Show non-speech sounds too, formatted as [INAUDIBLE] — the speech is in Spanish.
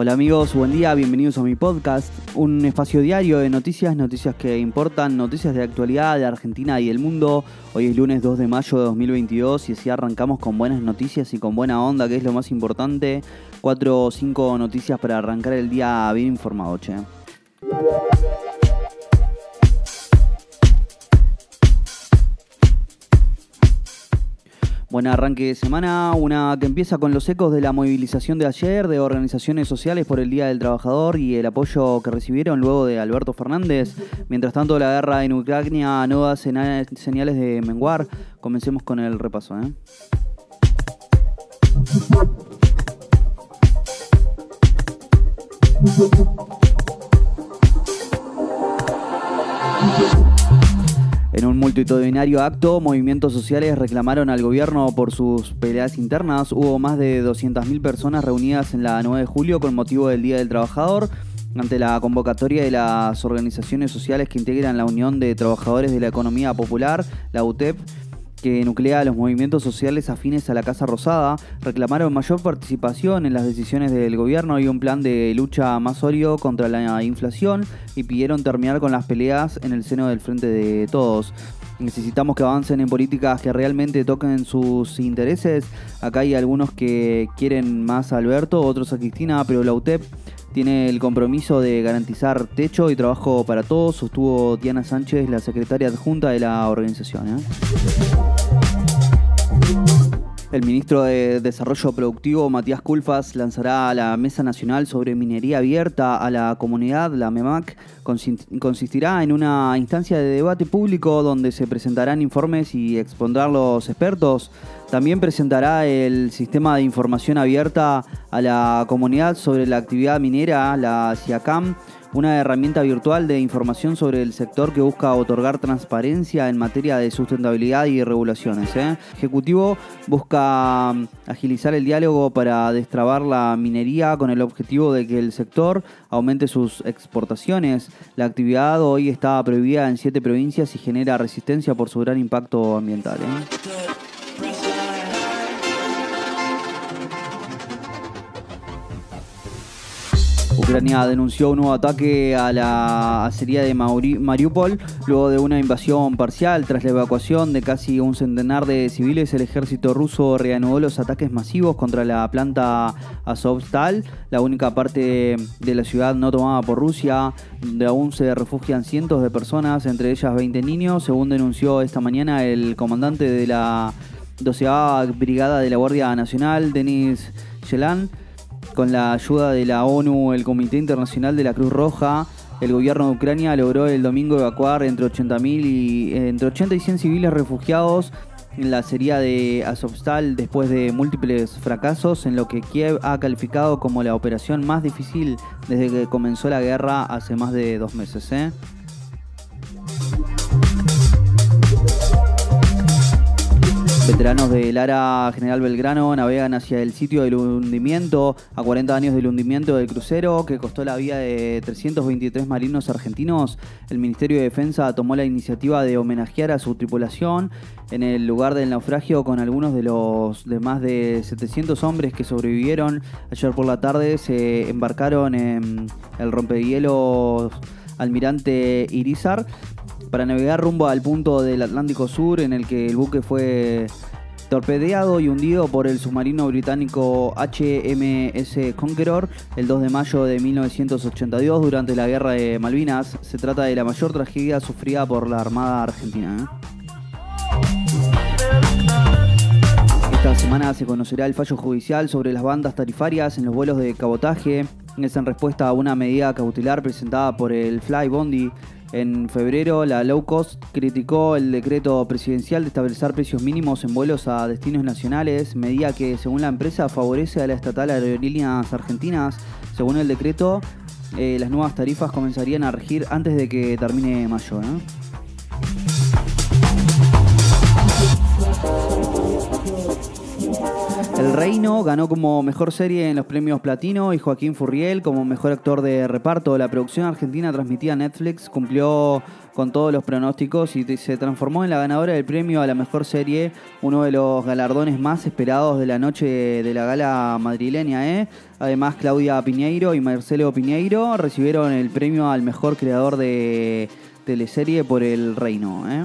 Hola amigos, buen día, bienvenidos a mi podcast, un espacio diario de noticias, noticias que importan, noticias de actualidad de Argentina y del mundo. Hoy es lunes 2 de mayo de 2022 y así arrancamos con buenas noticias y con buena onda, que es lo más importante. Cuatro o cinco noticias para arrancar el día bien informado, che. Buen arranque de semana, una que empieza con los ecos de la movilización de ayer de organizaciones sociales por el Día del Trabajador y el apoyo que recibieron luego de Alberto Fernández. Mientras tanto, la guerra en Ucrania no da señales de menguar. Comencemos con el repaso. ¿eh? [LAUGHS] En un multitudinario acto, movimientos sociales reclamaron al gobierno por sus peleas internas. Hubo más de 200.000 personas reunidas en la 9 de julio con motivo del Día del Trabajador, ante la convocatoria de las organizaciones sociales que integran la Unión de Trabajadores de la Economía Popular, la UTEP que nuclea a los movimientos sociales afines a la Casa Rosada, reclamaron mayor participación en las decisiones del gobierno y un plan de lucha más sólido contra la inflación y pidieron terminar con las peleas en el seno del Frente de Todos. Necesitamos que avancen en políticas que realmente toquen sus intereses. Acá hay algunos que quieren más a Alberto, otros a Cristina, pero la UTEP tiene el compromiso de garantizar techo y trabajo para todos, sostuvo Diana Sánchez, la secretaria adjunta de la organización. ¿eh? El ministro de Desarrollo Productivo, Matías Culfas, lanzará la Mesa Nacional sobre Minería Abierta a la Comunidad, la MEMAC. Consistirá en una instancia de debate público donde se presentarán informes y expondrán los expertos. También presentará el sistema de información abierta a la comunidad sobre la actividad minera, la CIACAM una herramienta virtual de información sobre el sector que busca otorgar transparencia en materia de sustentabilidad y regulaciones. ¿eh? Ejecutivo busca mm, agilizar el diálogo para destrabar la minería con el objetivo de que el sector aumente sus exportaciones. La actividad hoy está prohibida en siete provincias y genera resistencia por su gran impacto ambiental. ¿eh? Ucrania denunció un nuevo ataque a la acería de Mariupol luego de una invasión parcial. Tras la evacuación de casi un centenar de civiles, el ejército ruso reanudó los ataques masivos contra la planta Azovstal, la única parte de la ciudad no tomada por Rusia, donde aún se refugian cientos de personas, entre ellas 20 niños, según denunció esta mañana el comandante de la 12 Brigada de la Guardia Nacional, Denis Yelan. Con la ayuda de la ONU, el Comité Internacional de la Cruz Roja, el gobierno de Ucrania logró el domingo evacuar entre 80, y, entre 80 y 100 civiles refugiados en la serie de Azovstal después de múltiples fracasos en lo que Kiev ha calificado como la operación más difícil desde que comenzó la guerra hace más de dos meses. ¿eh? Veteranos de Lara General Belgrano navegan hacia el sitio del hundimiento, a 40 años del hundimiento del crucero, que costó la vida de 323 marinos argentinos. El Ministerio de Defensa tomó la iniciativa de homenajear a su tripulación en el lugar del naufragio con algunos de los de más de 700 hombres que sobrevivieron. Ayer por la tarde se embarcaron en el rompehielos Almirante Irizar para navegar rumbo al punto del Atlántico Sur en el que el buque fue torpedeado y hundido por el submarino británico HMS Conqueror el 2 de mayo de 1982 durante la Guerra de Malvinas. Se trata de la mayor tragedia sufrida por la Armada Argentina. ¿eh? Esta semana se conocerá el fallo judicial sobre las bandas tarifarias en los vuelos de cabotaje. Es en respuesta a una medida cautelar presentada por el Fly Bondi en febrero, la Low Cost criticó el decreto presidencial de establecer precios mínimos en vuelos a destinos nacionales, medida que, según la empresa, favorece a la estatal Aerolíneas Argentinas. Según el decreto, eh, las nuevas tarifas comenzarían a regir antes de que termine mayo. El Reino ganó como mejor serie en los premios Platino y Joaquín Furriel como mejor actor de reparto. La producción argentina transmitida Netflix cumplió con todos los pronósticos y se transformó en la ganadora del premio a la mejor serie, uno de los galardones más esperados de la noche de la gala madrileña. ¿eh? Además, Claudia Piñeiro y Marcelo Piñeiro recibieron el premio al mejor creador de teleserie por El Reino. ¿eh?